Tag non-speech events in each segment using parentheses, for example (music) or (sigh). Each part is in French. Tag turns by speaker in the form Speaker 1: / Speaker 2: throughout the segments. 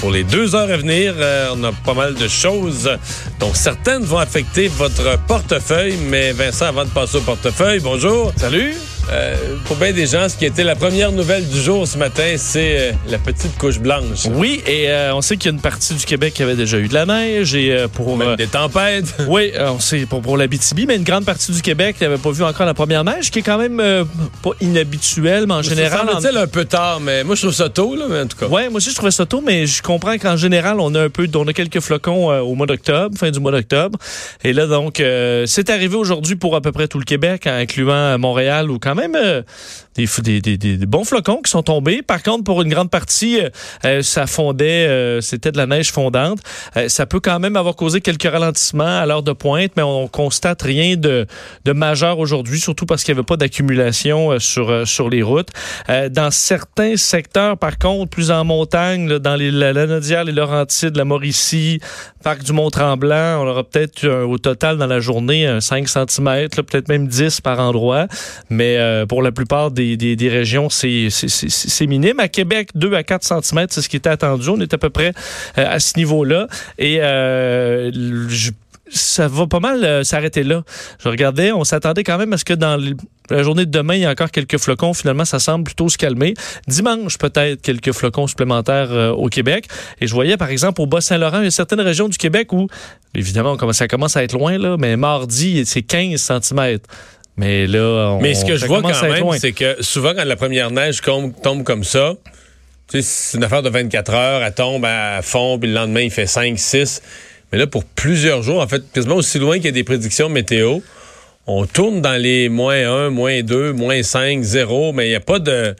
Speaker 1: Pour les deux heures à venir. Euh, On a pas mal de choses dont certaines vont affecter votre portefeuille. Mais Vincent, avant de passer au portefeuille, bonjour. Salut. Euh, pour bien des gens, ce qui était la première nouvelle du jour ce matin, c'est euh, la petite couche blanche.
Speaker 2: Oui, et euh, on sait qu'il y a une partie du Québec qui avait déjà eu de la neige et pour
Speaker 1: Même des tempêtes. (laughs)
Speaker 2: oui, on sait pour, pour la BTB, mais une grande partie du Québec n'avait pas vu encore la première neige, qui est quand même pas inhabituel, mais en général.
Speaker 1: Ça
Speaker 2: en-
Speaker 1: un peu tard, mais moi je trouve ça tôt, là, mais en tout cas.
Speaker 2: Ouais, moi aussi je trouvais ça tôt, mais je comprends qu'en général on a un peu, on a quelques flocons au mois d'octobre, fin du mois d'octobre, et là donc c'est arrivé aujourd'hui pour à peu près tout le Québec, incluant Montréal, où quand même euh, des, bons flocons qui sont tombés. Par contre, pour une grande partie, euh, euh, ça fondait, c'était de la neige fondante. Ça peut quand même avoir causé quelques ralentissements à l'heure de pointe, mais on constate rien de, majeur aujourd'hui, surtout parce qu'il n'y avait pas d'accumulation sur, les routes. Dans certains secteurs, par contre, plus en montagne, dans les, la, la Nodière, les Laurentides, la Mauricie, Parc du Mont-Tremblant, on aura peut-être au total dans la journée un 5 cm, peut-être même 10 par endroit. Mais euh, pour la plupart des, régions, c'est minime. À Québec, 2 à 4 cm, c'est ce qui était attendu. On est à peu près euh, à ce niveau-là. Et euh, ça va pas mal s'arrêter là. Je regardais, on s'attendait quand même à ce que dans la journée de demain, il y a encore quelques flocons. Finalement, ça semble plutôt se calmer. Dimanche, peut-être quelques flocons supplémentaires au Québec. Et je voyais, par exemple, au Bas-Saint-Laurent, il y a certaines régions du Québec où, évidemment, ça commence à être loin, là, mais mardi, c'est 15 cm. Mais là, on,
Speaker 1: Mais ce que je vois quand même, c'est que souvent quand la première neige tombe comme ça, tu sais, c'est une affaire de 24 heures, elle tombe à fond, puis le lendemain, il fait 5, 6. Mais là, pour plusieurs jours, en fait, quasiment aussi loin qu'il y a des prédictions météo, on tourne dans les moins 1, moins 2, moins 5, 0, mais il n'y a pas de...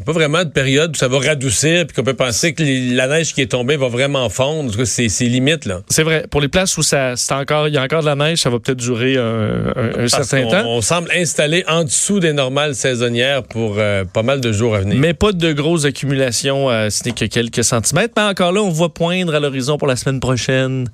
Speaker 1: Il n'y a pas vraiment de période où ça va radoucir puis qu'on peut penser que les- la neige qui est tombée va vraiment fondre. C'est limite, là.
Speaker 2: C'est vrai. Pour les places où ça, c'est encore, il y a encore de la neige, ça va peut-être durer un, un- un
Speaker 1: Parce
Speaker 2: certain temps.
Speaker 1: On semble installé en dessous des normales saisonnières pour euh, pas mal de jours à venir.
Speaker 2: Mais pas de grosses accumulations, euh, ce n'est que quelques centimètres. Mais encore là, on voit poindre à l'horizon pour la semaine prochaine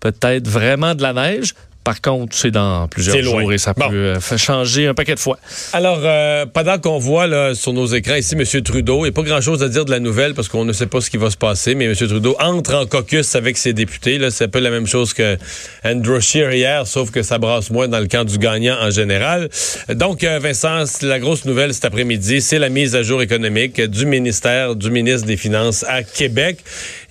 Speaker 2: peut-être vraiment de la neige. Par contre, c'est dans plusieurs
Speaker 1: loin.
Speaker 2: jours et ça
Speaker 1: Bon.
Speaker 2: peut euh, changer un paquet de fois.
Speaker 1: Alors, euh, pendant qu'on voit là, sur nos écrans ici M. Trudeau, il n'y a pas grand-chose à dire de la nouvelle parce qu'on ne sait pas ce qui va se passer, mais M. Trudeau entre en caucus avec ses députés. Là, c'est un peu la même chose que Andrew Scheer hier, sauf que ça brasse moins dans le camp du gagnant en général. Donc, euh, Vincent, la grosse nouvelle cet après-midi, c'est la mise à jour économique du ministère du ministre des Finances à Québec.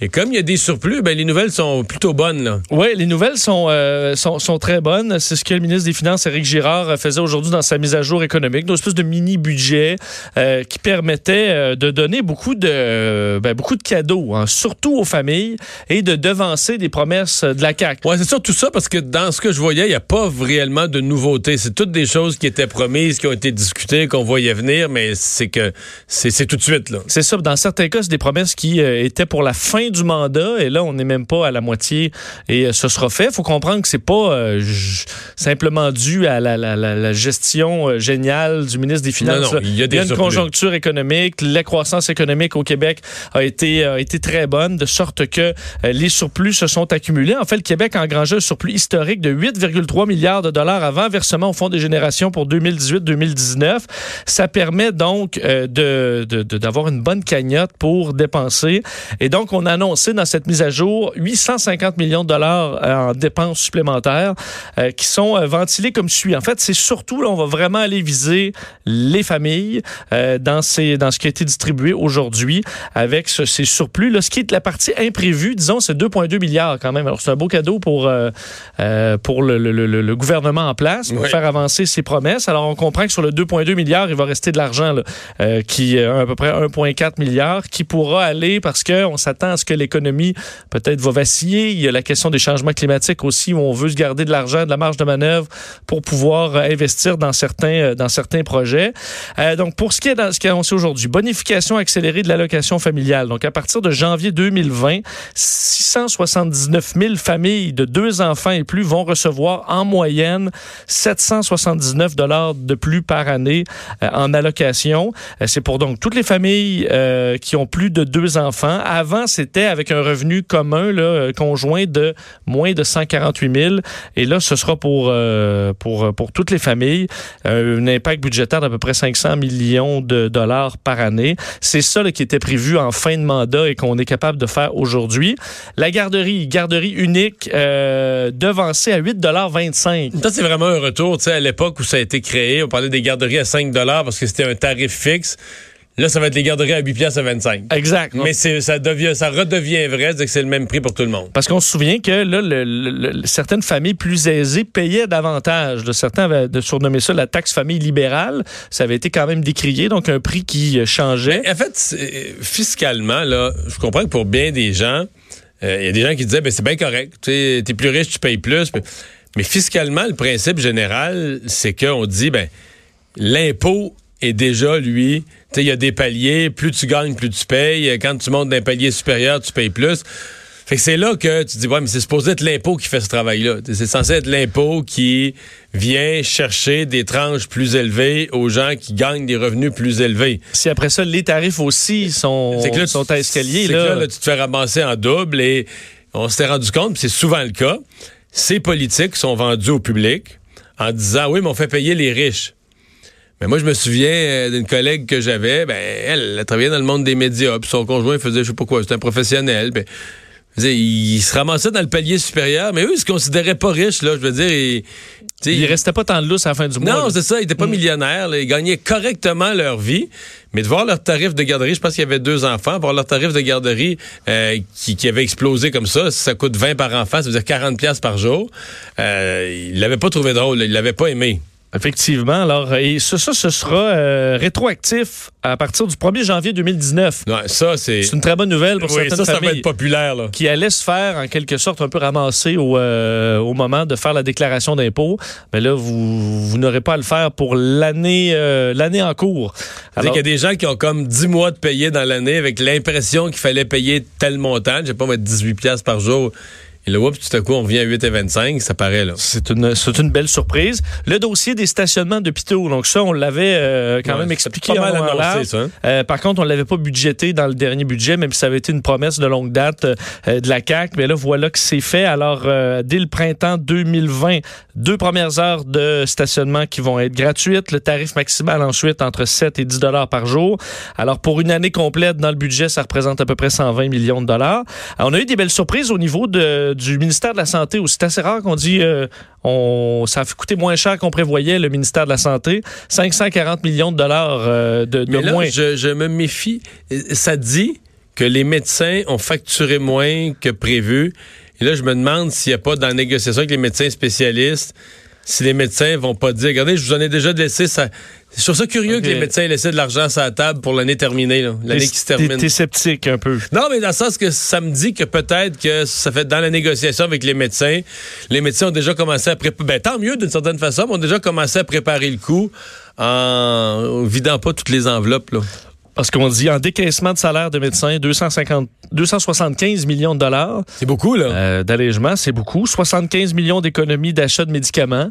Speaker 1: Et comme il y a des surplus, ben, les nouvelles sont plutôt bonnes.
Speaker 2: Oui, les nouvelles sont, euh, sont, sont très bonnes. C'est ce que le ministre des Finances, Éric Girard, euh, faisait aujourd'hui dans sa mise à jour économique, une espèce de mini-budget euh, qui permettait euh, de donner beaucoup de, ben, beaucoup de cadeaux, hein, surtout aux familles, et de devancer des promesses de la CAQ.
Speaker 1: Ouais, c'est surtout ça parce que dans ce que je voyais, il n'y a pas réellement de nouveautés. C'est toutes des choses qui étaient promises, qui ont été discutées, qu'on voyait venir, mais c'est que c'est tout de suite, là.
Speaker 2: C'est ça. Dans certains cas, c'est des promesses qui euh, étaient pour la fin du mandat et là, on n'est même pas à la moitié et euh, ce sera fait. Il faut comprendre que c'est pas euh, simplement dû à la, la- la- la gestion euh, géniale du ministre des Finances.
Speaker 1: Non, non, il y a des
Speaker 2: une
Speaker 1: surplus.
Speaker 2: conjoncture économique. La croissance économique au Québec a été, a été très bonne, de sorte que euh, les surplus se sont accumulés. En fait, le Québec a engrangé un surplus historique de 8,3 milliards de dollars avant versement au Fonds des générations pour 2018-2019. Ça permet donc euh, de, de- de- d'avoir une bonne cagnotte pour dépenser. Et donc, on a annoncé dans cette mise à jour 850 millions de dollars euh, en dépenses supplémentaires euh, qui sont euh, ventilés comme suit. En fait, c'est surtout, là, on va vraiment aller viser les familles euh, dans, ces, dans ce qui a été distribué aujourd'hui avec ce- ces surplus. Là, ce qui est la partie imprévue, disons, c'est 2,2 milliards quand même. Alors, c'est un beau cadeau pour, euh, pour le, le- le- le gouvernement en place pour
Speaker 1: Oui.
Speaker 2: faire avancer ses promesses. Alors, on comprend que sur le 2,2 milliards, il va rester de l'argent, là, qui euh, à peu près 1,4 milliard, qui pourra aller parce qu'on s'attend à ce que l'économie peut-être va vaciller. Il y a la question des changements climatiques aussi, où on veut se garder de de l'argent, de la marge de manœuvre pour pouvoir euh, investir dans certains, euh, dans certains projets. Euh, donc, pour ce qui est dans ce qui est annoncé aujourd'hui, bonification accélérée de l'allocation familiale. Donc, à partir de janvier 2020, 679 000 familles de deux enfants et plus vont recevoir en moyenne 779 dollars de plus par année en allocation. C'est pour donc toutes les familles qui ont plus de deux enfants. Avant, c'était avec un revenu commun conjoint de moins de 148 000. Et là, ce sera pour, euh, pour, pour toutes les familles. Euh, un impact budgétaire d'à peu près 500 millions de dollars par année. C'est ça là, qui était prévu en fin de mandat et qu'on est capable de faire aujourd'hui. La garderie, garderie unique, euh, devancée à 8,25
Speaker 1: Ça, c'est vraiment un retour. À l'époque où ça a été créé, on parlait des garderies à 5 parce que c'était un tarif fixe. Là, ça va être les garderies à 8 pièces à 25.
Speaker 2: Exact.
Speaker 1: Mais ça devient, ça redevient vrai, c'est que c'est le même prix pour tout le monde.
Speaker 2: Parce qu'on se souvient que là, certaines familles plus aisées payaient davantage. certains avaient surnommé ça la taxe famille libérale. Ça avait été quand même décrié, donc un prix qui changeait.
Speaker 1: en fait, fiscalement, là, je comprends que pour bien des gens, euh, il y a des gens qui disaient, ben c'est bien correct. Tu es plus riche, tu payes plus. Mais fiscalement, le principe général, c'est qu'on dit, ben l'impôt est déjà, lui, il y a des paliers, plus tu gagnes, plus tu payes. Quand tu montes d'un palier supérieur, tu payes plus. Fait que c'est là que tu dis, ouais, mais c'est supposé être l'impôt qui fait ce travail-là. C'est censé être l'impôt qui vient chercher des tranches plus élevées aux gens qui gagnent des revenus plus élevés.
Speaker 2: Si après ça, les tarifs aussi sont, là, sont à escalier,
Speaker 1: là. là, tu te fais ramasser en double et on s'est rendu compte, c'est souvent le cas, ces politiques sont vendus au public en disant, oui, mais on fait payer les riches. Mais moi, je me souviens euh, d'une collègue que j'avais, ben, elle, elle travaillait dans le monde des médias, puis son conjoint faisait, je sais pas quoi, c'était un professionnel, ben, il se ramassait dans le palier supérieur, mais eux, ils se considéraient pas riches, là, je veux dire,
Speaker 2: il, il restait pas tant de lousse à la fin du mois.
Speaker 1: Non, c'est ça, ils étaient pas mm. millionnaires, ils gagnaient correctement leur vie, mais de voir leur tarif de garderie, je pense qu'il y avait deux enfants, voir leur tarif de garderie euh, qui, qui, avait explosé comme ça, ça coûte 20 par enfant, ça veut dire 40 pièces par jour, euh, ils l'avaient pas trouvé drôle, ils l'avaient pas aimé.
Speaker 2: Effectivement. Alors, et ça, ça ce sera euh, rétroactif à partir du 1er janvier 2019.
Speaker 1: Ouais, ça, c'est...
Speaker 2: c'est une très bonne nouvelle pour certaines
Speaker 1: ça,
Speaker 2: familles.
Speaker 1: Ça va être populaire, là.
Speaker 2: Qui allait se faire, en quelque sorte, un peu ramasser au, euh, au moment de faire la déclaration d'impôt. Mais là, vous, vous n'aurez pas à le faire pour l'année euh, l'année en cours.
Speaker 1: Alors, il y a des gens qui ont comme 10 mois de payer dans l'année avec l'impression qu'il fallait payer tel montant. Je sais pas, mettre 18 pièces par jour. Et là, tout à coup, on revient à 8,25, ça paraît là.
Speaker 2: C'est une, une belle surprise. Le dossier des stationnements d'hôpitaux, donc ça, on l'avait euh, quand même expliqué.
Speaker 1: Pas mal annoncé, ça. Hein?
Speaker 2: Euh, par contre, on l'avait pas budgété dans le dernier budget, même si ça avait été une promesse de longue date euh, de la CAC. Mais là, voilà que c'est fait. Alors, dès le printemps 2020, deux premières heures de stationnement qui vont être gratuites. Le tarif maximal ensuite entre 7 et 10 dollars par jour. Alors, pour une année complète dans le budget, ça représente à peu près 120 millions de dollars. on a eu des belles surprises au niveau de du ministère de la Santé, où c'est assez rare qu'on dit euh, on, ça a coûté moins cher qu'on prévoyait, le ministère de la Santé. 540 millions de dollars euh, de, de
Speaker 1: Mais là,
Speaker 2: moins.
Speaker 1: Je, je me méfie. Ça dit que les médecins ont facturé moins que prévu. Et là, je me demande s'il n'y a pas dans la négociation avec les médecins spécialistes, si les médecins vont pas dire, regardez, je vous en ai déjà laissé ça. Je trouve ça curieux que les médecins aient laissé de l'argent sur la table pour l'année terminée, l'année qui se termine.
Speaker 2: T'es sceptique un peu.
Speaker 1: Non, mais dans le sens que ça me dit que peut-être que ça fait dans la négociation avec les médecins, les médecins ont déjà commencé à préparer. Ben, tant mieux d'une certaine façon, mais ont déjà commencé à préparer le coup en vidant pas toutes les enveloppes. Là.
Speaker 2: Parce qu'on dit en décaissement de salaire de médecins, 250, 275 millions de dollars.
Speaker 1: C'est beaucoup, là.
Speaker 2: Euh, D'allègement, c'est beaucoup. 75 millions d'économies d'achat de médicaments.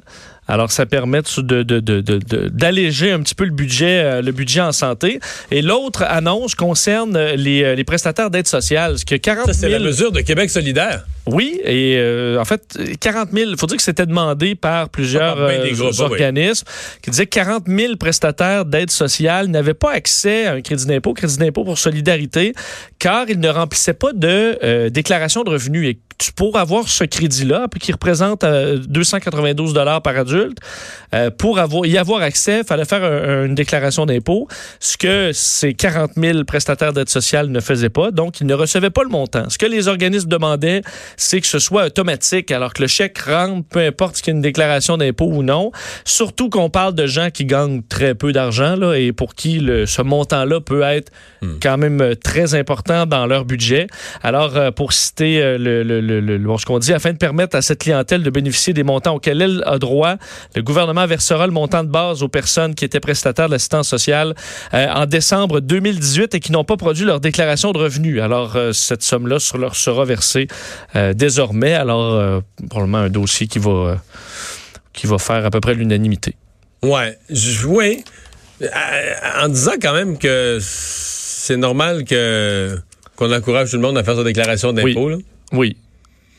Speaker 2: Alors, ça permet d'alléger de, de, de, un petit peu le budget, euh, le budget en santé. Et l'autre annonce concerne les, euh, les prestataires d'aide sociale. Que 40
Speaker 1: ça, c'est la mesure de Québec solidaire.
Speaker 2: Oui, et euh, en fait, 40 000, il faut dire que c'était demandé par plusieurs organismes qui disaient que 40 000 prestataires d'aide sociale n'avaient pas accès à un crédit d'impôt, crédit d'impôt pour solidarité, car ils ne remplissaient pas de déclaration de revenus. Et pour avoir ce crédit-là, qui représente 292 dollars par adulte, euh, pour avoir, y avoir accès, il fallait faire une déclaration d'impôt, ce que ces 40 000 prestataires d'aide sociale ne faisaient pas. Donc, ils ne recevaient pas le montant. Ce que les organismes demandaient, c'est que ce soit automatique, alors que le chèque rentre, peu importe qu'il y ait une déclaration d'impôt ou non. Surtout qu'on parle de gens qui gagnent très peu d'argent là, et pour qui le, ce montant-là peut être hmm. quand même très important dans leur budget. Alors, euh, pour citer euh, le, le, le, le- bon, ce qu'on dit, afin de permettre à cette clientèle de bénéficier des montants auxquels elle a droit, le gouvernement versera le montant de base aux personnes qui étaient prestataires de l'assistance sociale euh, en décembre 2018 et qui n'ont pas produit leur déclaration de revenus. Alors, euh, cette somme-là sur- leur sera versée euh, désormais. Alors, probablement un dossier qui va, qui va faire à peu près l'unanimité.
Speaker 1: Ouais, oui. En disant quand même que c'est normal que qu'on encourage tout le monde à faire sa déclaration d'impôt.
Speaker 2: Oui.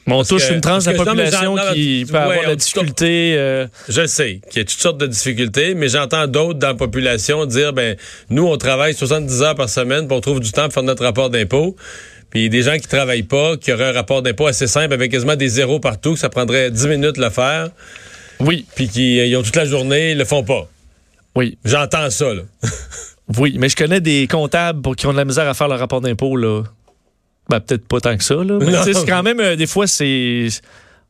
Speaker 2: Mais on touche
Speaker 1: que-
Speaker 2: une tranche de la population
Speaker 1: non,
Speaker 2: qui peut avoir de la difficulté. euh,
Speaker 1: Je sais qu'il y a toutes sortes de difficultés, mais j'entends d'autres dans la population dire ben nous on travaille 70 heures par semaine, puis on trouve du temps pour faire notre rapport d'impôt. Puis des gens qui travaillent pas, qui auraient un rapport d'impôt assez simple avec quasiment des zéros partout, que ça prendrait 10 minutes de le faire,
Speaker 2: oui,
Speaker 1: puis qui ils ont toute la journée, ils le font pas.
Speaker 2: oui.
Speaker 1: J'entends ça là. (laughs)
Speaker 2: Oui, mais je connais des comptables pour qui ont de la misère à faire leur rapport d'impôt, là. Ben, peut-être pas tant que ça, là. Mais (laughs) c'est quand même, euh, des fois, c'est.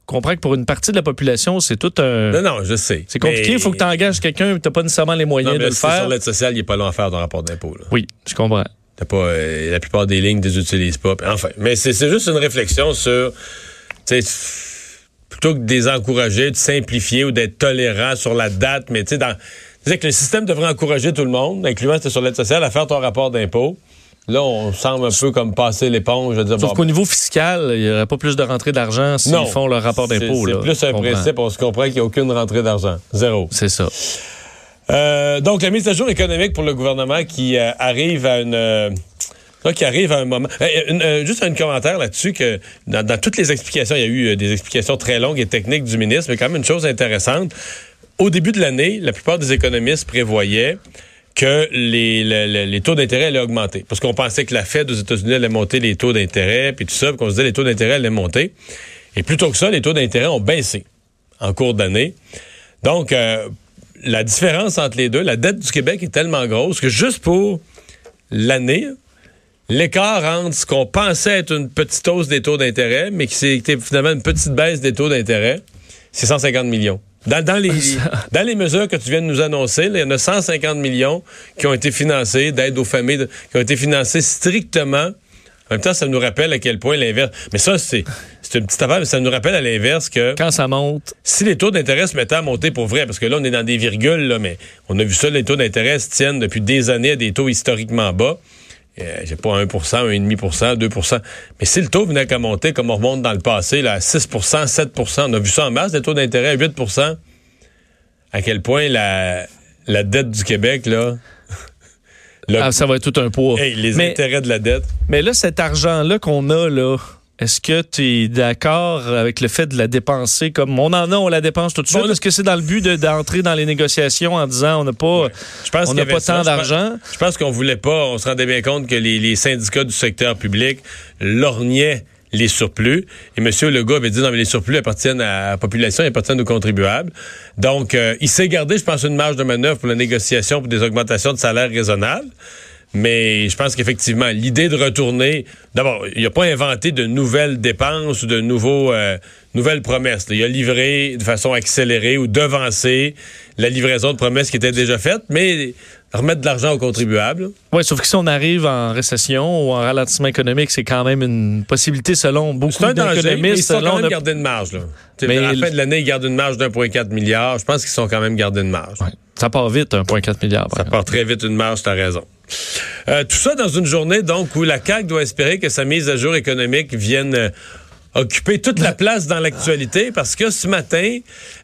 Speaker 2: On comprend que pour une partie de la population, c'est tout un.
Speaker 1: Non non, je sais.
Speaker 2: C'est compliqué, il faut que tu engages quelqu'un, tu n'as pas nécessairement les
Speaker 1: Non,
Speaker 2: moyens
Speaker 1: mais
Speaker 2: de le
Speaker 1: c'est
Speaker 2: faire.
Speaker 1: Sur l'aide sociale, il est pas long à faire ton rapport d'impôt.
Speaker 2: Oui, je comprends.
Speaker 1: T'as pas, euh, la plupart des lignes, tu les utilises pas. Enfin, mais c'est c'est juste une réflexion sur, plutôt que de les encourager, de simplifier ou d'être tolérant sur la date, mais tu sais, dans, tu sais que le système devrait encourager tout le monde, incluant sur l'aide sociale, à faire ton rapport d'impôt. Là, on semble un peu comme passer l'éponge, je veux dire.
Speaker 2: Sauf
Speaker 1: bon,
Speaker 2: qu'au niveau fiscal, il n'y aurait pas plus de rentrée d'argent s'ils font leur rapport d'impôt. là.
Speaker 1: C'est plus un
Speaker 2: comprends.
Speaker 1: principe, on se comprend qu'il n'y a aucune rentrée d'argent. Zéro.
Speaker 2: C'est ça.
Speaker 1: Euh, donc, la mise à jour économique pour le gouvernement qui euh, arrive à une... euh, qui arrive à un moment. Une- juste un commentaire là-dessus que dans, dans toutes les explications, il y a eu des explications très longues et techniques du ministre, mais quand même une chose intéressante. Au début de l'année, la plupart des économistes prévoyaient que les, le- le- les taux d'intérêt allaient augmenter. Parce qu'on pensait que la Fed aux États-Unis allait monter les taux d'intérêt, puis tout ça, qu'on se disait les taux d'intérêt allaient monter. Et plutôt que ça, les taux d'intérêt ont baissé en cours d'année. Donc, euh, la différence entre les deux, la dette du Québec est tellement grosse que juste pour l'année, l'écart entre ce qu'on pensait être une petite hausse des taux d'intérêt, mais qui c'était finalement une petite baisse des taux d'intérêt, c'est 150 millions. Dans, dans les, (laughs) dans les mesures que tu viens de nous annoncer, là, il y en a 150 millions qui ont été financés d'aide aux familles, de- qui ont été financés strictement. En même temps, ça nous rappelle à quel point l'inverse. Mais ça, c'est c'est une petite affaire, mais ça nous rappelle à l'inverse que
Speaker 2: Quand ça monte,
Speaker 1: si les taux d'intérêt se mettaient à monter pour vrai, parce que là, on est dans des virgules, là, mais on a vu ça, les taux d'intérêt tiennent depuis des années à des taux historiquement bas. Euh, J'ai pas 1% 1,5% 2% Mais si le taux venait qu'à monter, comme on remonte dans le passé, là, à 6% 7% on a vu ça en masse, des taux d'intérêt à 8% à quel point la, la dette du Québec, là. le-
Speaker 2: ah, ça va être tout un poids.
Speaker 1: hey, les
Speaker 2: mais,
Speaker 1: intérêts de la dette.
Speaker 2: mais là, cet argent-là qu'on a, là, est-ce que tu es d'accord avec le fait de la dépenser comme on en a, on la dépense tout de suite?
Speaker 1: Bon,
Speaker 2: Est-ce que c'est dans le but de- d'entrer dans les négociations en disant on n'a pas,
Speaker 1: Je pense
Speaker 2: on n'a pas tant d'argent?
Speaker 1: Je pense qu'on voulait pas, on se rendait bien compte que les, les syndicats du secteur public lorgnaient les surplus. Et M. Legault avait dit, non, mais les surplus appartiennent à la population, ils appartiennent aux contribuables. Donc, euh, il s'est gardé, je pense, une marge de manœuvre pour la négociation pour des augmentations de salaire raisonnables. Mais je pense qu'effectivement, l'idée de retourner, d'abord, il n'a pas inventé de nouvelles dépenses ou de nouveaux, euh, nouvelles promesses. Il a livré de façon accélérée ou devancé la livraison de promesses qui étaient déjà faites, mais remettre de l'argent aux contribuables.
Speaker 2: Oui, sauf que si on arrive en récession ou en ralentissement économique, c'est quand même une possibilité selon beaucoup
Speaker 1: mais ils
Speaker 2: d'économistes.
Speaker 1: sont quand même
Speaker 2: de-
Speaker 1: gardés marge. Là. Tu
Speaker 2: Mais
Speaker 1: à la fin de l'année, ils gardent une marge d'1,4 milliard. Je pense qu'ils sont quand même gardés une marge.
Speaker 2: Ouais. Ça part vite, 1,4 milliard.
Speaker 1: Ça
Speaker 2: exemple.
Speaker 1: part très vite une marge, t'as raison. Euh, tout ça dans une journée donc où la CAQ doit espérer que sa mise à jour économique vienne occuper toute la place dans l'actualité parce que ce matin,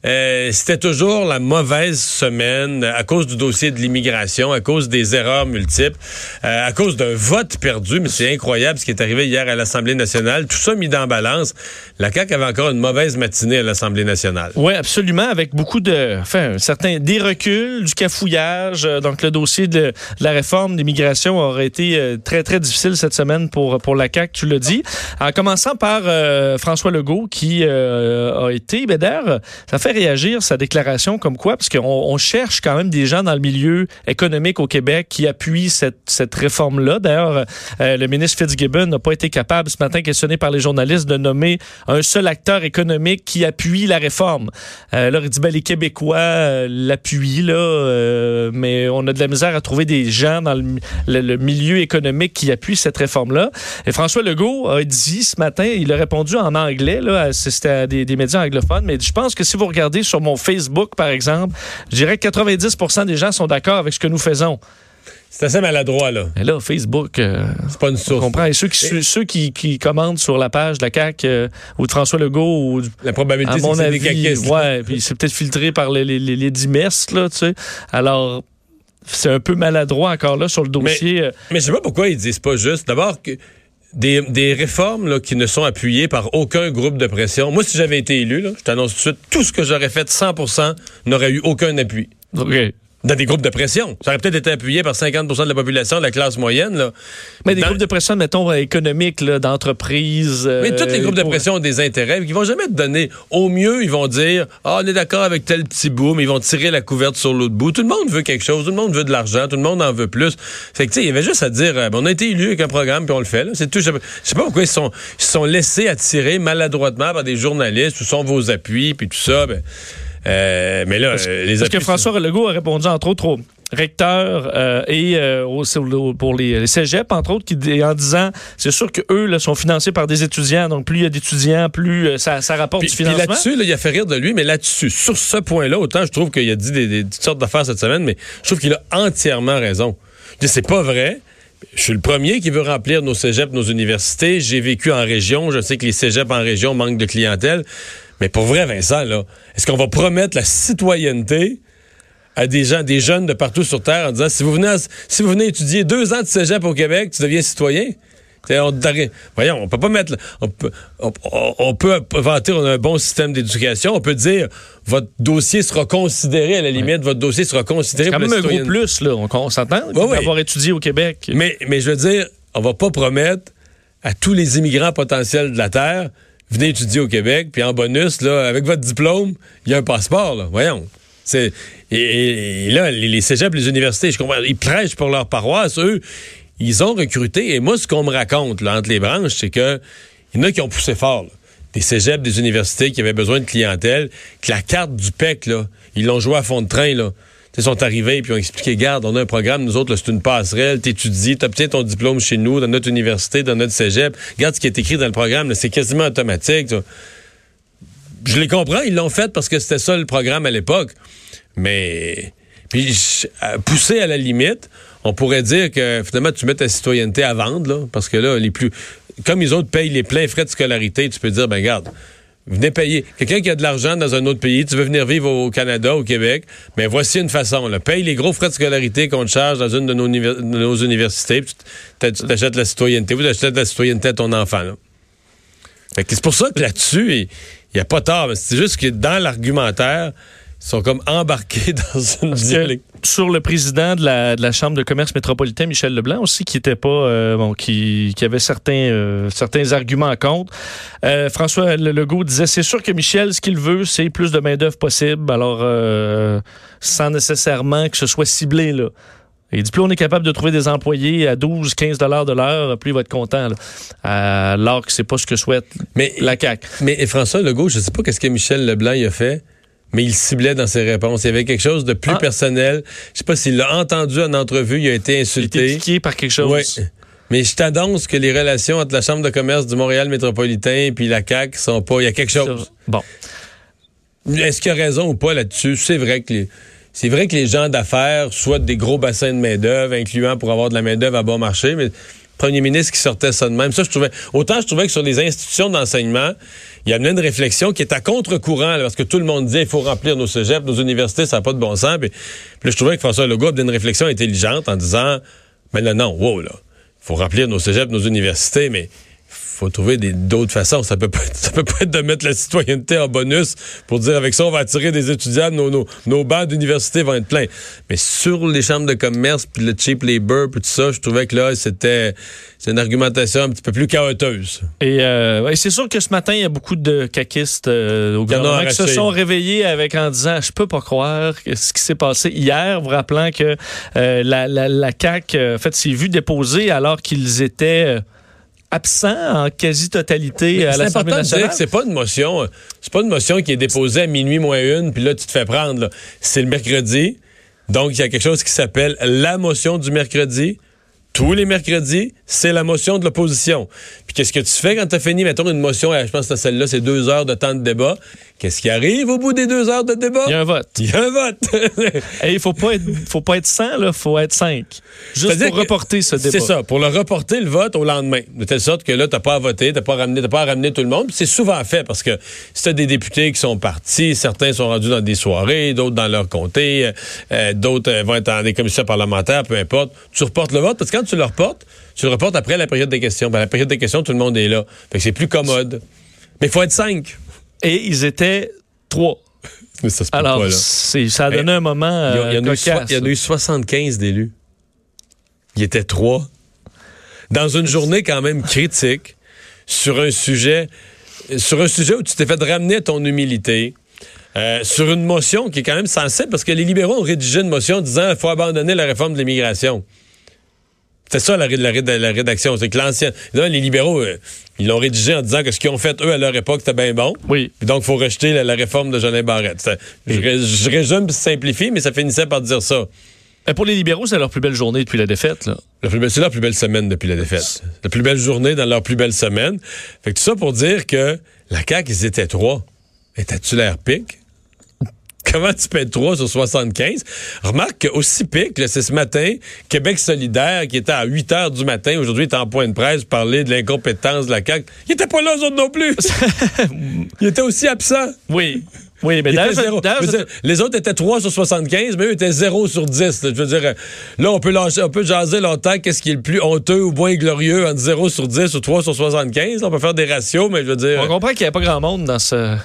Speaker 1: euh, c'était toujours la mauvaise semaine à cause du dossier de l'immigration, à cause des erreurs multiples, euh, à cause d'un vote perdu, mais c'est incroyable ce qui est arrivé hier à l'Assemblée nationale. Tout ça mis dans balance. La CAQ avait encore une mauvaise matinée à l'Assemblée nationale.
Speaker 2: Oui, absolument, avec beaucoup de, enfin, un certain des reculs, du cafouillage. Euh, Donc, le dossier de, de la réforme d'immigration aurait été très, très difficile cette semaine pour, pour la CAQ, tu l'as dit. En commençant par euh, François Legault, qui euh, a été, ben d'ailleurs, ça fait réagir sa déclaration comme quoi, parce qu'on on cherche quand même des gens dans le milieu économique au Québec qui appuient cette, cette réforme-là. D'ailleurs, euh, le ministre Fitzgibbon n'a pas été capable ce matin, questionné par les journalistes, de nommer un seul acteur économique qui appuie la réforme. Euh, là, il dit, ben, les Québécois euh, l'appuient, là, euh, mais on a de la misère à trouver des gens dans le, le- le milieu économique qui appuient cette réforme-là. Et François Legault a dit ce matin, il a répondu en anglais, là, c'était à des, des, médias anglophones, mais je pense que si vous regardez sur mon Facebook, par exemple, je dirais que 90% des gens sont d'accord avec ce que nous faisons.
Speaker 1: C'est assez maladroit, là.
Speaker 2: Mais là, Facebook, euh,
Speaker 1: c'est pas une source.
Speaker 2: On comprend. Et ceux qui, ceux qui, qui, commandent sur la page de la CAQ euh, ou de François Legault, ou,
Speaker 1: la probabilité, c'est
Speaker 2: c'est
Speaker 1: des caquistes.
Speaker 2: Ouais, puis c'est peut-être filtré par les, les, les, les dimestres, là, tu sais. Alors, c'est un peu maladroit encore là sur le dossier.
Speaker 1: Mais, mais je sais pas pourquoi ils disent pas juste. D'abord, que des, des réformes là, qui ne sont appuyées par aucun groupe de pression. Moi, si j'avais été élu, là, je t'annonce tout de suite, tout ce que j'aurais fait 100 n'aurait eu aucun appui.
Speaker 2: OK
Speaker 1: dans des groupes de pression. Ça aurait peut-être été appuyé par 50% de la population de la classe moyenne. Là.
Speaker 2: Mais des groupes de pression, mettons, économiques, d'entreprise.
Speaker 1: Euh, mais tous les groupes de pression ont des intérêts. Ils vont jamais te donner. Au mieux, ils vont dire Ah, on est d'accord avec tel petit bout, mais ils vont tirer la couverte sur l'autre bout. Tout le monde veut quelque chose, tout le monde veut de l'argent, tout le monde en veut plus. Fait que, tu sais, il y avait juste à dire euh, on a été élu avec un programme, puis on le fait. C'est tout. Je sais pas pourquoi ils sont, ils sont laissés attirer maladroitement par des journalistes, où sont vos appuis, puis tout ça. Ben, euh, mais là,
Speaker 2: parce,
Speaker 1: euh, les
Speaker 2: parce que François Legault a répondu entre autres aux recteurs euh, et euh, pour les, les cégeps, entre autres, qui, en disant, c'est sûr que eux là, sont financés par des étudiants, donc plus il y a d'étudiants, plus euh, ça, ça, rapporte
Speaker 1: puis,
Speaker 2: du financement.
Speaker 1: Puis là-dessus, là, il a fait rire de lui, mais là-dessus, sur ce point-là, autant je trouve qu'il a dit des, des, des sortes d'affaires cette semaine, mais je trouve qu'il a entièrement raison. Je dis, c'est pas vrai. Je suis le premier qui veut remplir nos cégeps, nos universités. J'ai vécu en région. Je sais que les cégeps en région manquent de clientèle. Mais pour vrai, Vincent, là, est-ce qu'on va promettre la citoyenneté à des gens, des jeunes de partout sur Terre en disant si vous venez, si vous venez étudier deux ans de cégep au Québec, tu deviens citoyen? On, voyons, on peut pas mettre. On peut, on, on peut vanter on a un bon système d'éducation. On peut dire votre dossier sera considéré à la limite, ouais. votre dossier sera considéré.
Speaker 2: C'est quand même un gros plus là. On, s'entend ouais, d'avoir étudié au Québec.
Speaker 1: Mais mais je veux dire, on va pas promettre à tous les immigrants potentiels de la terre venez étudier au Québec, puis en bonus, avec votre diplôme, il y a un passeport, là. Voyons. C'est, et, là, les, cégeps, les universités, je comprends, ils prêchent pour leur paroisse, eux, ils ont recruté. Et moi, ce qu'on me raconte, entre les branches, c'est que il y en a qui ont poussé fort. Des cégeps, des universités qui avaient besoin de clientèle, que la carte du PEC, là, ils l'ont joué à fond de train, là. Ils sont arrivés et ont expliqué, garde, on a un programme, nous autres, c'est une passerelle, t'étudies, t'obtiens ton diplôme chez nous, dans notre université, dans notre cégep. Regarde ce qui est écrit dans le programme, c'est quasiment automatique. Je les comprends, ils l'ont fait parce que c'était ça le programme à l'époque. Mais puis pousser à la limite, on pourrait dire que finalement tu mets ta citoyenneté à vendre, là, parce que là, les plus. Comme les autres payent les pleins frais de scolarité, tu peux dire, ben garde, Venez payer. Quelqu'un qui a de l'argent dans un autre pays, tu veux venir vivre au Canada, au Québec, mais voici une façon. Paye les gros frais de scolarité qu'on te charge dans une de nos, universités, puis tu t'achètes la citoyenneté. Vous achetez la citoyenneté à ton enfant. C'est pour ça que là-dessus, il n'y a pas tard. C'est juste que dans l'argumentaire, sont comme embarqués (laughs) dans une dialecte.
Speaker 2: Sur le président de la, de la, Chambre de commerce métropolitain, Michel Leblanc, aussi, qui était pas euh, bon, qui, qui avait certains, euh, certains arguments contre. Euh, François Legault disait c'est sûr que Michel, ce qu'il veut, c'est plus de main-d'œuvre possible, alors euh, sans nécessairement que ce soit ciblé. Là. Il dit plus on est capable de trouver des employés à 12, 15 dollars de l'heure, plus il va être content. Là. Alors que c'est pas ce que souhaite
Speaker 1: mais,
Speaker 2: la CAQ.
Speaker 1: Mais François Legault, je sais pas qu'est-ce que Michel Leblanc il a fait mais il ciblait dans ses réponses. Il y avait quelque chose de plus ah. personnel. Je sais pas s'il l'a entendu en entrevue, il a été insulté.
Speaker 2: Il a été piqué par quelque chose.
Speaker 1: Oui. Mais je t'annonce que les relations entre la Chambre de commerce du Montréal métropolitain et la CAQ sont pas... Il y a quelque chose.
Speaker 2: Bon.
Speaker 1: Est-ce qu'il a raison ou pas là-dessus? C'est vrai que les... C'est vrai que les gens d'affaires souhaitent des gros bassins de main-d'œuvre, incluant pour avoir de la main-d'œuvre à bon marché, mais premier ministre qui sortait ça de même. Ça, je trouvais. Autant je trouvais que sur les institutions d'enseignement, il y a une réflexion qui est à contre-courant, parce que tout le monde dit il faut remplir nos cégeps, nos universités, ça n'a pas de bon sens. Puis, puis je trouvais que François Legault a une réflexion intelligente en disant Mais là, non, wow, là, il faut remplir nos cégeps, nos universités, mais faut trouver d'autres façons. Ça peut, pas, (laughs) ça peut pas être de mettre la citoyenneté en bonus pour dire avec ça, on va attirer des étudiants, nos, nos, nos bancs d'université vont être pleins. Mais sur les chambres de commerce, puis le cheap labor, puis tout ça, je trouvais que là, c'était une argumentation un petit peu plus chaoteuse.
Speaker 2: Et euh, c'est sûr que ce matin, il y a beaucoup de caquistes euh, au gouvernement qui se sont réveillés avec en disant, je peux pas croire ce qui s'est passé hier, vous rappelant que euh, la, la, la CAQ, en fait, s'est vue déposer alors qu'ils étaient absent en quasi-totalité à l'Assemblée nationale?
Speaker 1: C'est pas une motion, c'est pas une motion qui est déposée à minuit moins une, puis là tu te fais prendre. C'est le mercredi, donc il y a quelque chose qui s'appelle la motion du mercredi. Tous les mercredis, c'est la motion de l'opposition. Puis qu'est-ce que tu fais quand tu as fini, mettons, une motion, je pense que celle-là, c'est deux heures de temps de débat. Qu'est-ce qui arrive au bout des deux heures de débat?
Speaker 2: Il y a un vote.
Speaker 1: Il y a un vote. (laughs)
Speaker 2: Et il faut pas être, faut pas être 100, là, faut être 5. Juste pour reporter ce débat.
Speaker 1: C'est ça, pour le reporter le vote au lendemain. De telle sorte que là, t'as pas à voter, t'as pas à ramener, t'as pas à ramener tout le monde. C'est souvent fait parce que si t'as des députés qui sont partis, certains sont rendus dans des soirées, d'autres dans leur comté, euh, euh, d'autres euh, vont être dans des commissions parlementaires, peu importe. Tu reportes le vote parce que quand tu le reportes, tu le reportes après la période des questions. Ben, la période des questions, tout le monde est là. Fait que c'est plus commode. Mais il faut être cinq.
Speaker 2: Et ils étaient trois. (laughs)
Speaker 1: Mais ça se peut
Speaker 2: Alors,
Speaker 1: pas, là?
Speaker 2: ça a donné un moment
Speaker 1: Il y, a-
Speaker 2: euh,
Speaker 1: il y en a eu,
Speaker 2: cocasse,
Speaker 1: soi- il y en a eu 75 d'élus. Il était trois. Dans une journée quand même critique, sur un sujet, sur un sujet où tu t'es fait ramener ton humilité, euh, sur une motion qui est quand même sensible, parce que les libéraux ont rédigé une motion disant qu'il faut abandonner la réforme de l'immigration. C'est ça la, ré- la ré- la rédaction. C'est que l'ancienne. Les libéraux, euh, ils l'ont rédigé en disant que ce qu'ils ont fait, eux, à leur époque, c'était bien bon.
Speaker 2: Oui.
Speaker 1: Puis donc, il faut rejeter la, la réforme de Jolin Barrette. Je, je résume et simplifie, mais ça finissait par dire ça.
Speaker 2: Mais pour les libéraux, c'est leur plus belle journée depuis la défaite. Là.
Speaker 1: C'est la plus belle semaine depuis la défaite. La plus belle journée dans leur plus belle semaine. Fait que tout ça pour dire que la CAQ, ils étaient trois. Étais-tu l'air pique? (laughs) Comment tu peux être 3 sur 75? Remarque qu'aussi là, c'est ce matin, Québec solidaire, qui était à 8 heures du matin, aujourd'hui, est en point de presse, parler de l'incompétence de la CAQ. Ils étaient pas là, eux autres non plus. (laughs) Ils étaient aussi absents.
Speaker 2: Oui. Oui, mais
Speaker 1: Je dire, les autres étaient 3 sur 75, mais eux étaient 0 sur 10. là. Je veux dire, là, on peut, lâcher, on peut jaser longtemps qu'est-ce qui est le plus honteux ou moins glorieux entre 0 sur 10 ou 3 sur 75. On peut faire des ratios, mais je veux dire...
Speaker 2: on comprend qu'il n'y a pas grand monde dans ce.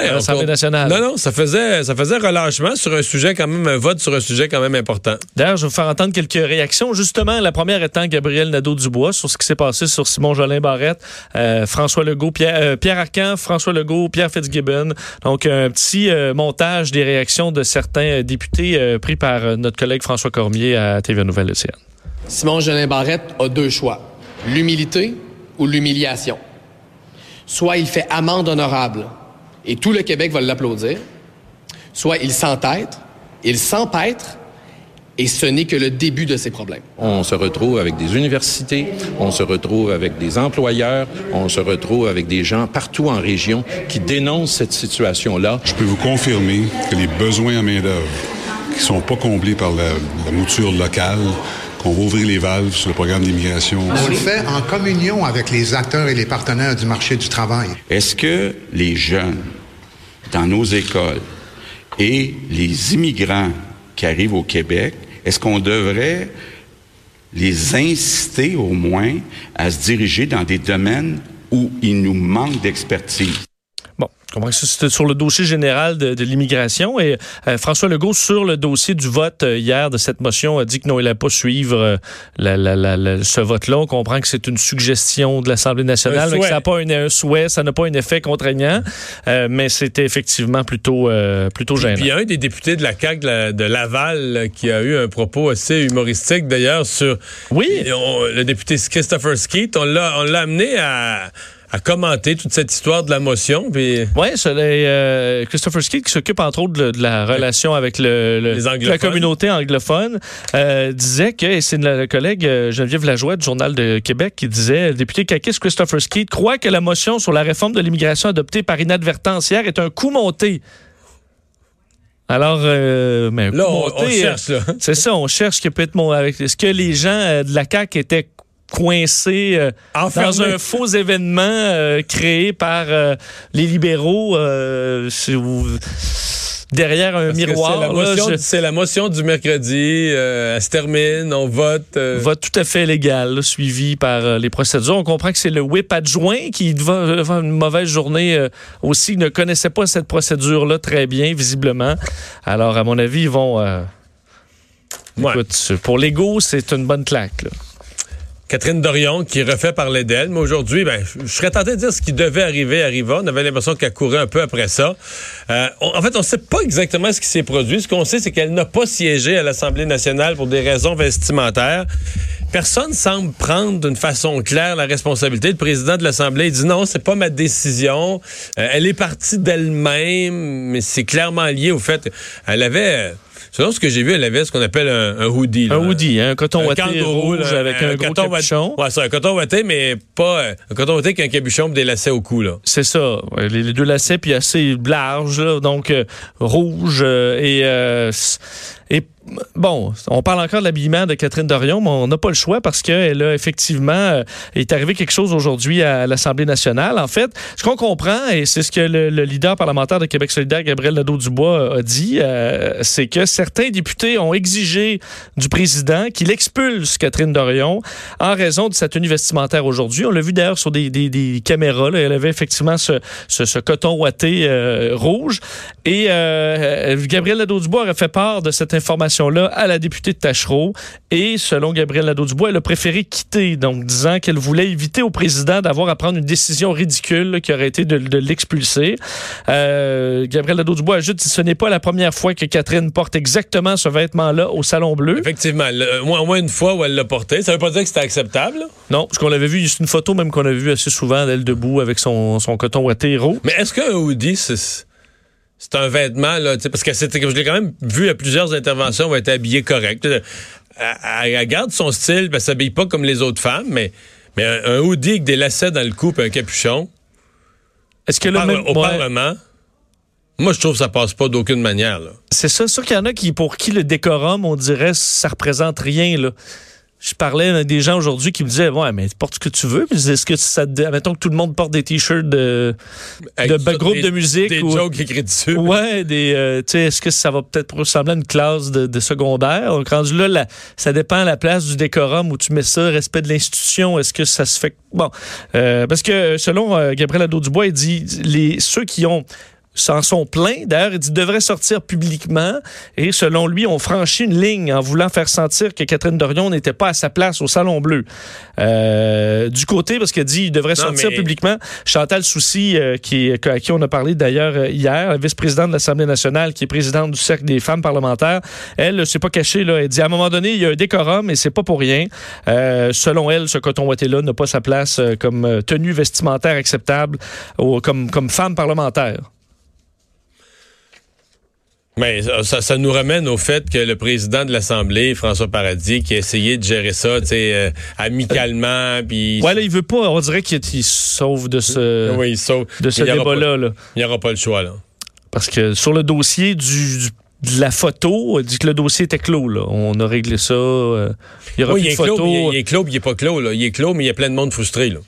Speaker 1: Ben,
Speaker 2: à
Speaker 1: on-
Speaker 2: l'Assemblée nationale.
Speaker 1: Non, non, ça faisait, ça faisait relâchement sur un sujet quand même, un vote sur un sujet quand même important.
Speaker 2: D'ailleurs, je vais vous faire entendre quelques réactions. Justement, la première étant Gabriel Nadeau-Dubois sur ce qui s'est passé sur Simon Jolin Barrette, euh, François Legault, Pierre, euh, Pierre Arcan, François Legault, Pierre Fitzgibbon. Donc, un petit euh, montage des réactions de certains euh, députés euh, pris par euh, notre collègue François Cormier à TVA Nouvelle Océane.
Speaker 3: Simon Jolin Barrette a deux choix. L'humilité ou l'humiliation. Soit il fait amende honorable et tout le Québec va l'applaudir, soit il s'entête, il s'empêtre et ce n'est que le début de ses problèmes.
Speaker 4: On se retrouve avec des universités, on se retrouve avec des employeurs, on se retrouve avec des gens partout en région qui dénoncent cette situation-là.
Speaker 5: Je peux vous confirmer que les besoins en main-d'œuvre qui sont pas comblés par la, la mouture locale, qu'on va ouvrir les valves sur le programme d'immigration.
Speaker 6: On le fait en communion avec les acteurs et les partenaires du marché du travail.
Speaker 7: Est-ce que les jeunes dans nos écoles et les immigrants qui arrivent au Québec, est-ce qu'on devrait les inciter au moins à se diriger dans des domaines où il nous manque d'expertise?
Speaker 2: Sur le dossier général de, de l'immigration et euh, François Legault, sur le dossier du vote euh, hier de cette motion, a dit que non, il n'allait pas suivre euh, la- la- la- ce vote-là. On comprend que c'est une suggestion de l'Assemblée nationale, mais que ça n'a pas un, un souhait, ça n'a pas un effet contraignant, euh, mais c'était effectivement plutôt, euh, plutôt gênant.
Speaker 1: Puis il y a un des députés de la CAQ de, la- de Laval qui a eu un propos assez humoristique d'ailleurs sur
Speaker 2: Oui.
Speaker 1: On- le député Christopher Skeet. On l'a on l'a amené à, à commenter toute cette histoire de la motion. Puis
Speaker 2: Oui, c'est euh, Christopher Skeet qui s'occupe entre autres de, de la relation avec le, le- la communauté anglophone euh, disait que, et c'est le collègue euh, Geneviève Lajoie du Journal de Québec qui disait, le député caquiste Christopher Skeet croit que la motion sur la réforme de l'immigration adoptée par inadvertance hier est un coup monté. Alors, euh, mais
Speaker 1: là, on,
Speaker 2: monté,
Speaker 1: on cherche. Là.
Speaker 2: c'est ça, on cherche ce qui peut être mon avec. Est-ce que les gens de la CAQ étaient coincés euh, dans un faux événement euh, créé par euh, les libéraux derrière un
Speaker 1: Parce
Speaker 2: miroir?
Speaker 1: C'est la,
Speaker 2: je-
Speaker 1: la motion du mercredi. elle se termine, on vote.
Speaker 2: vote tout à fait légal, là, suivi par les procédures. On comprend que c'est le whip adjoint qui, devant, devant une mauvaise journée aussi, ne connaissait pas cette procédure-là très bien, visiblement. Alors, à mon avis, ils vont...
Speaker 1: ouais.
Speaker 2: écoute, pour l'ego, c'est une bonne claque. là.
Speaker 1: Catherine Dorion qui refait parler d'elle, mais aujourd'hui, ben, je serais tenté de dire ce qui devait arriver arriva. On avait l'impression qu'elle courait un peu après ça. Euh, en fait, on ne sait pas exactement ce qui s'est produit. Ce qu'on sait, c'est qu'elle n'a pas siégé à l'Assemblée nationale pour des raisons vestimentaires. Personne semble prendre d'une façon claire la responsabilité. Le président de l'Assemblée dit non, c'est pas ma décision. Euh, elle est partie d'elle-même, mais c'est clairement lié au fait qu'elle avait. Selon ce que j'ai vu, elle avait ce qu'on appelle un, un hoodie. là.
Speaker 2: Un hoodie, hein, un coton
Speaker 1: kangourou,
Speaker 2: rouge
Speaker 1: là,
Speaker 2: avec un, gros
Speaker 1: coton
Speaker 2: capuchon.
Speaker 1: Ouais, c'est un coton ouaté, mais pas euh, un coton ouaté avec un capuchon et des lacets au cou, là.
Speaker 2: C'est ça. Les, les deux lacets, puis assez large, là, donc euh, rouge. euh, et, euh, et bon, on parle encore de l'habillement de Catherine Dorion, mais on n'a pas le choix parce qu'elle a effectivement, euh, est arrivé quelque chose aujourd'hui à l'Assemblée nationale. En fait, ce qu'on comprend, et c'est ce que le, le leader parlementaire de Québec solidaire, Gabriel Nadeau-Dubois, a dit, euh, c'est que certains députés ont exigé du président qu'il expulse Catherine Dorion en raison de sa tenue vestimentaire aujourd'hui. On l'a vu d'ailleurs sur des, caméras. Elle avait effectivement ce, coton ouaté euh, rouge. Et euh, Gabriel Nadeau-Dubois aurait fait part de cette à la députée de Tachereau. Et selon Gabriel Nadeau-Dubois, elle a préféré quitter, donc disant qu'elle voulait éviter au président d'avoir à prendre une décision ridicule qui aurait été de, de l'expulser. Euh, Gabriel Nadeau-Dubois ajoute que ce n'est pas la première fois que Catherine porte exactement ce vêtement-là au Salon Bleu.
Speaker 1: Effectivement, le- au moins, une fois où elle l'a porté. Ça veut pas dire que c'était acceptable?
Speaker 2: Non, ce qu'on l'avait vu, c'est une photo même qu'on a vue assez souvent d'elle debout avec son, son coton ouaté.
Speaker 1: Mais est-ce qu'un hoodie, c'est c'est un vêtement, là, parce que c'était, je l'ai quand même vu à plusieurs interventions elle était habillée correct. Elle, elle- garde son style, elle s'habille pas comme les autres femmes, mais, mais un, un hoodie avec des lacets dans le cou et un capuchon,
Speaker 2: Est-ce que
Speaker 1: au,
Speaker 2: le même,
Speaker 1: au
Speaker 2: ouais,
Speaker 1: Parlement, moi, je trouve que ça passe pas d'aucune manière.
Speaker 2: C'est ça, sûr qu'il y en a qui, pour qui le décorum, on dirait, ça représente rien, là. Je parlais à des gens aujourd'hui qui me disaient, ouais, mais porte ce que tu veux, mais est-ce que ça te, mettons que tout le monde porte des t-shirts de, de
Speaker 1: ça,
Speaker 2: groupe
Speaker 1: des-
Speaker 2: de musique
Speaker 1: Des
Speaker 2: ou-
Speaker 1: jokes écrits dessus.
Speaker 2: Ouais, des, euh, tu sais, est-ce que ça va peut-être ressembler à une classe de, de secondaire? Donc, rendu là, la- ça dépend de la place du décorum où tu mets ça, respect de l'institution. Est-ce que ça se fait. Bon. Euh, parce que selon euh, Gabriel Adot-Dubois, il dit les, ceux qui ont s'en sont pleins. D'ailleurs, il dit devraient sortir publiquement. Et selon lui, on franchit une ligne en voulant faire sentir que Catherine Dorion n'était pas à sa place au Salon Bleu. Euh, du côté, parce qu'il dit il devrait
Speaker 1: Non,
Speaker 2: sortir
Speaker 1: mais-
Speaker 2: publiquement. Chantal Soucy, euh, qui, à qui on a parlé d'ailleurs euh, hier, la vice-présidente de l'Assemblée nationale, qui est présidente du Cercle des femmes parlementaires, elle ne s'est pas cachée. Là. Elle dit à un moment donné, il y a un décorum et c'est pas pour rien. Euh, selon elle, ce coton ouaté-là n'a pas sa place comme tenue vestimentaire acceptable ou comme, comme femme parlementaire.
Speaker 1: Mais ça, ça- ça nous ramène au fait que le président de l'Assemblée, François Paradis, qui a essayé de gérer ça, tu sais, euh, amicalement, puis...
Speaker 2: Ouais, là, il veut pas, on dirait qu'il sauve de ce,
Speaker 1: oui, il sauve.
Speaker 2: de ce débat-là. là.
Speaker 1: Il n'y aura pas le choix, là.
Speaker 2: Parce que sur le dossier du, du- de la photo, on dit que le dossier était clos. Là. On a réglé ça. euh, il y aura
Speaker 1: Oui,
Speaker 2: plus
Speaker 1: il
Speaker 2: de
Speaker 1: est, clos,
Speaker 2: photos.
Speaker 1: il est- il est clos, puis il est pas clos, là. Il est clos, mais il y a plein de monde frustré, là.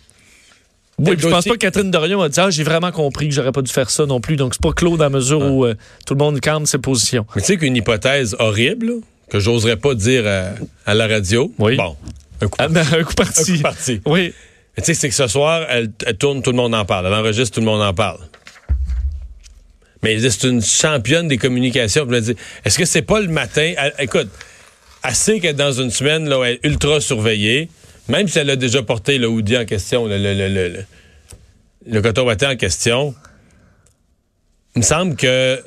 Speaker 2: Oui, je pense pas que Catherine Dorion a dit Ah, j'ai vraiment compris que j'aurais pas dû faire ça non plus. Donc, c'est pas clos dans la mesure où euh, tout le monde calme ses positions.
Speaker 1: Mais tu sais qu'une hypothèse horrible, que j'oserais pas dire à, à la radio.
Speaker 2: Oui.
Speaker 1: Bon, un coup,
Speaker 2: Ah, ben, un coup parti.
Speaker 1: un coup parti.
Speaker 2: Oui.
Speaker 1: Mais tu sais, c'est que ce soir, elle, elle tourne, tout le monde en parle. Elle enregistre, tout le monde en parle. Mais c'est une championne des communications. Je me dis, est-ce que c'est pas le matin? Elle- écoute, elle sait qu'elle est dans une semaine là, où elle est ultra surveillée, même si elle a déjà porté le hoodie en question, le, le, le, coton en question. Il me semble que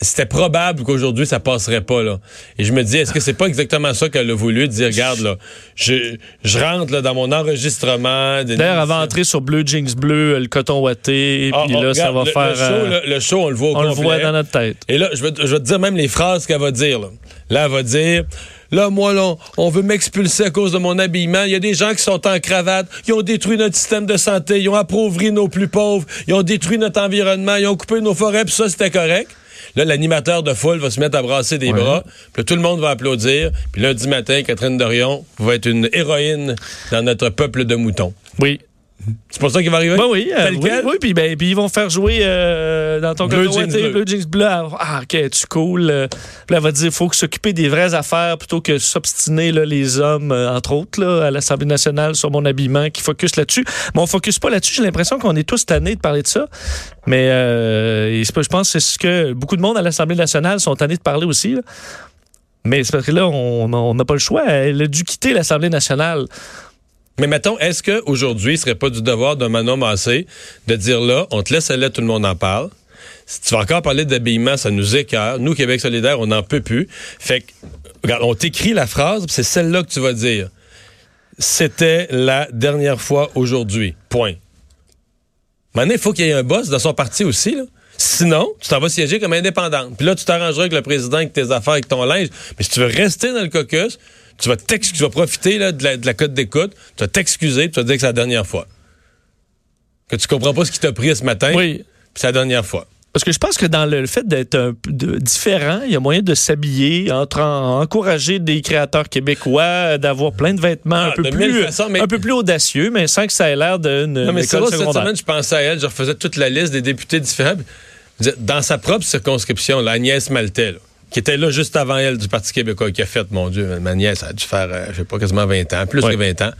Speaker 1: c'était probable qu'aujourd'hui, ça passerait pas, là. Et je me dis, est-ce que c'est pas exactement ça qu'elle a voulu, dire, regarde, là, je, je rentre là, dans mon enregistrement.
Speaker 2: D'ailleurs, elle va entrer sur bleu, jeans bleu, le coton ouaté,
Speaker 1: Ah,
Speaker 2: puis
Speaker 1: oh,
Speaker 2: là, ça va
Speaker 1: le,
Speaker 2: faire.
Speaker 1: Le show,
Speaker 2: euh,
Speaker 1: le, le show, on le voit au
Speaker 2: on le voit dans notre tête.
Speaker 1: Et là, je vais, te- je vais te dire même les phrases qu'elle va dire. Là, Là, elle va dire... Là, moi, là, on veut m'expulser à cause de mon habillement. Il y a des gens qui sont en cravate. Ils ont détruit notre système de santé. Ils ont appauvri nos plus pauvres. Ils ont détruit notre environnement. Ils ont coupé nos forêts. Puis ça, c'était correct. Là, l'animateur de foule va se mettre à brasser des bras. Puis là, tout le monde va applaudir. Puis lundi matin, Catherine Dorion va être une héroïne dans notre peuple de moutons.
Speaker 2: Oui.
Speaker 1: C'est pour ça qu'il va arriver?
Speaker 2: Ben oui, euh, oui, oui, puis, ben, puis ils vont faire jouer euh, dans ton
Speaker 1: Bleu jeans bleu.
Speaker 2: bleu jeans bleu. Ah, ok, tu cool. euh. Puis là, elle va dire, faut que s'occuper des vraies affaires plutôt que s'obstiner les hommes, euh, entre autres, là, à l'Assemblée nationale sur mon habillement, qui focus là-dessus. Mais on focus pas là-dessus. J'ai l'impression qu'on est tous tannés de parler de ça. Mais euh, pas- je pense que c'est ce que beaucoup de monde à l'Assemblée nationale sont tannés de parler aussi. là. Mais c'est parce que là, on n'a pas le choix. Elle a dû quitter l'Assemblée nationale.
Speaker 1: Mais mettons, est-ce qu'aujourd'hui, ce serait pas du devoir de Manon Massé de dire là, on te laisse aller, tout le monde en parle? Si tu vas encore parler d'habillement, ça nous écœure. Nous, Québec solidaire, on n'en peut plus. Fait que, regarde, on t'écrit la phrase, c'est celle-là que tu vas dire. C'était la dernière fois aujourd'hui. Point. Maintenant, il faut qu'il y ait un boss dans son parti aussi, là. Sinon, tu t'en vas siéger comme indépendante. Puis là, tu t'arrangeras avec le président, avec tes affaires, avec ton linge. Mais si tu veux rester dans le caucus, tu vas, tu vas profiter là, de, la, de la cote d'écoute, tu vas t'excuser, tu vas dire que c'est la dernière fois. Que tu comprends pas ce qui t'a pris ce matin,
Speaker 2: Oui.
Speaker 1: puis c'est la dernière fois.
Speaker 2: Parce que je pense que dans le fait d'être un peu de- différent, il y a moyen de s'habiller, entre en- encourager des créateurs québécois, d'avoir plein de vêtements un,
Speaker 1: Ah,
Speaker 2: peu
Speaker 1: de mille
Speaker 2: plus,
Speaker 1: façons, mais-
Speaker 2: un peu plus audacieux, mais sans que ça ait l'air d'une
Speaker 1: Non, mais
Speaker 2: école
Speaker 1: vrai, cette
Speaker 2: secondaire.
Speaker 1: semaine, je pensais à elle, je refaisais toute la liste des députés différents. Dans sa propre circonscription, la Agnès Maltais, là, qui était là juste avant elle du Parti québécois, qui a fait, mon Dieu, ma nièce a dû faire, euh, je sais pas, quasiment 20 ans, plus
Speaker 2: Ouais.
Speaker 1: que 20 ans.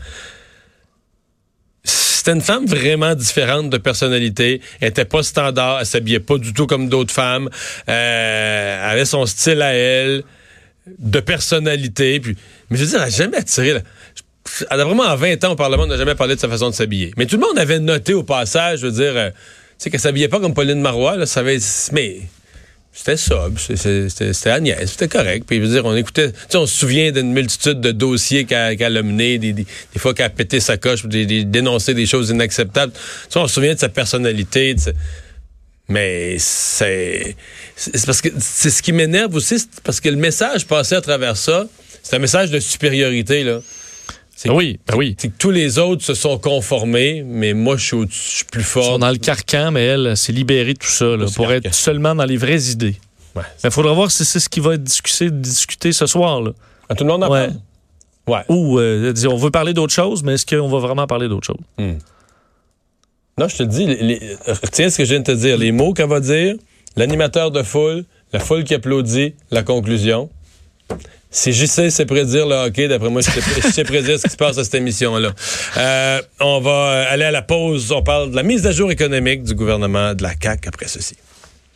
Speaker 1: C'était une femme vraiment différente de personnalité. Elle était pas standard. Elle s'habillait pas du tout comme d'autres femmes. Euh, elle avait son style à elle, de personnalité. Puis, mais je veux dire, elle n'a jamais attiré. là. Elle a vraiment, en 20 ans au Parlement, on n'a jamais parlé de sa façon de s'habiller. Mais tout le monde avait noté au passage, je veux dire, euh, tu sais, qu'elle s'habillait pas comme Pauline Marois. Là, ça avait, mais c'était sobre, c'était Agnès, c'était correct. Puis, je veux dire, on écoutait, on se souvient d'une multitude de dossiers qu'elle qu'elle a menés, des, des, fois qu'elle a pété sa coche, des, dénoncé des choses inacceptables. Tu on se souvient de sa personnalité, de sa- mais c'est c'est parce que c'est ce qui m'énerve aussi, parce que le message passé à travers ça, c'est un message de supériorité là.
Speaker 2: Ah oui, ben oui.
Speaker 1: c'est que tous les autres se sont conformés, mais moi je suis, au- je suis plus
Speaker 2: Ils
Speaker 1: fort.
Speaker 2: sont dans le carcan, mais elle s'est libérée de tout ça là, pour être seulement dans les vraies idées.
Speaker 1: Ouais.
Speaker 2: Il faudra voir si c'est ce qui va être discuté, discuté ce soir. Là.
Speaker 1: Tout le monde en
Speaker 2: Ouais. Ou, euh, on veut parler d'autre chose, mais est-ce qu'on va vraiment parler d'autre chose?
Speaker 1: Non, je te dis, les- les- retiens ce que je viens de te dire. Les mots qu'elle va dire, l'animateur de foule, la foule qui applaudit, la conclusion. Si sais, c'est prédire le hockey, d'après moi, je sais, je sais prédire ce qui se passe à cette émission-là. Euh, on va aller à la pause. On parle de la mise à jour économique du gouvernement de la CAQ après ceci.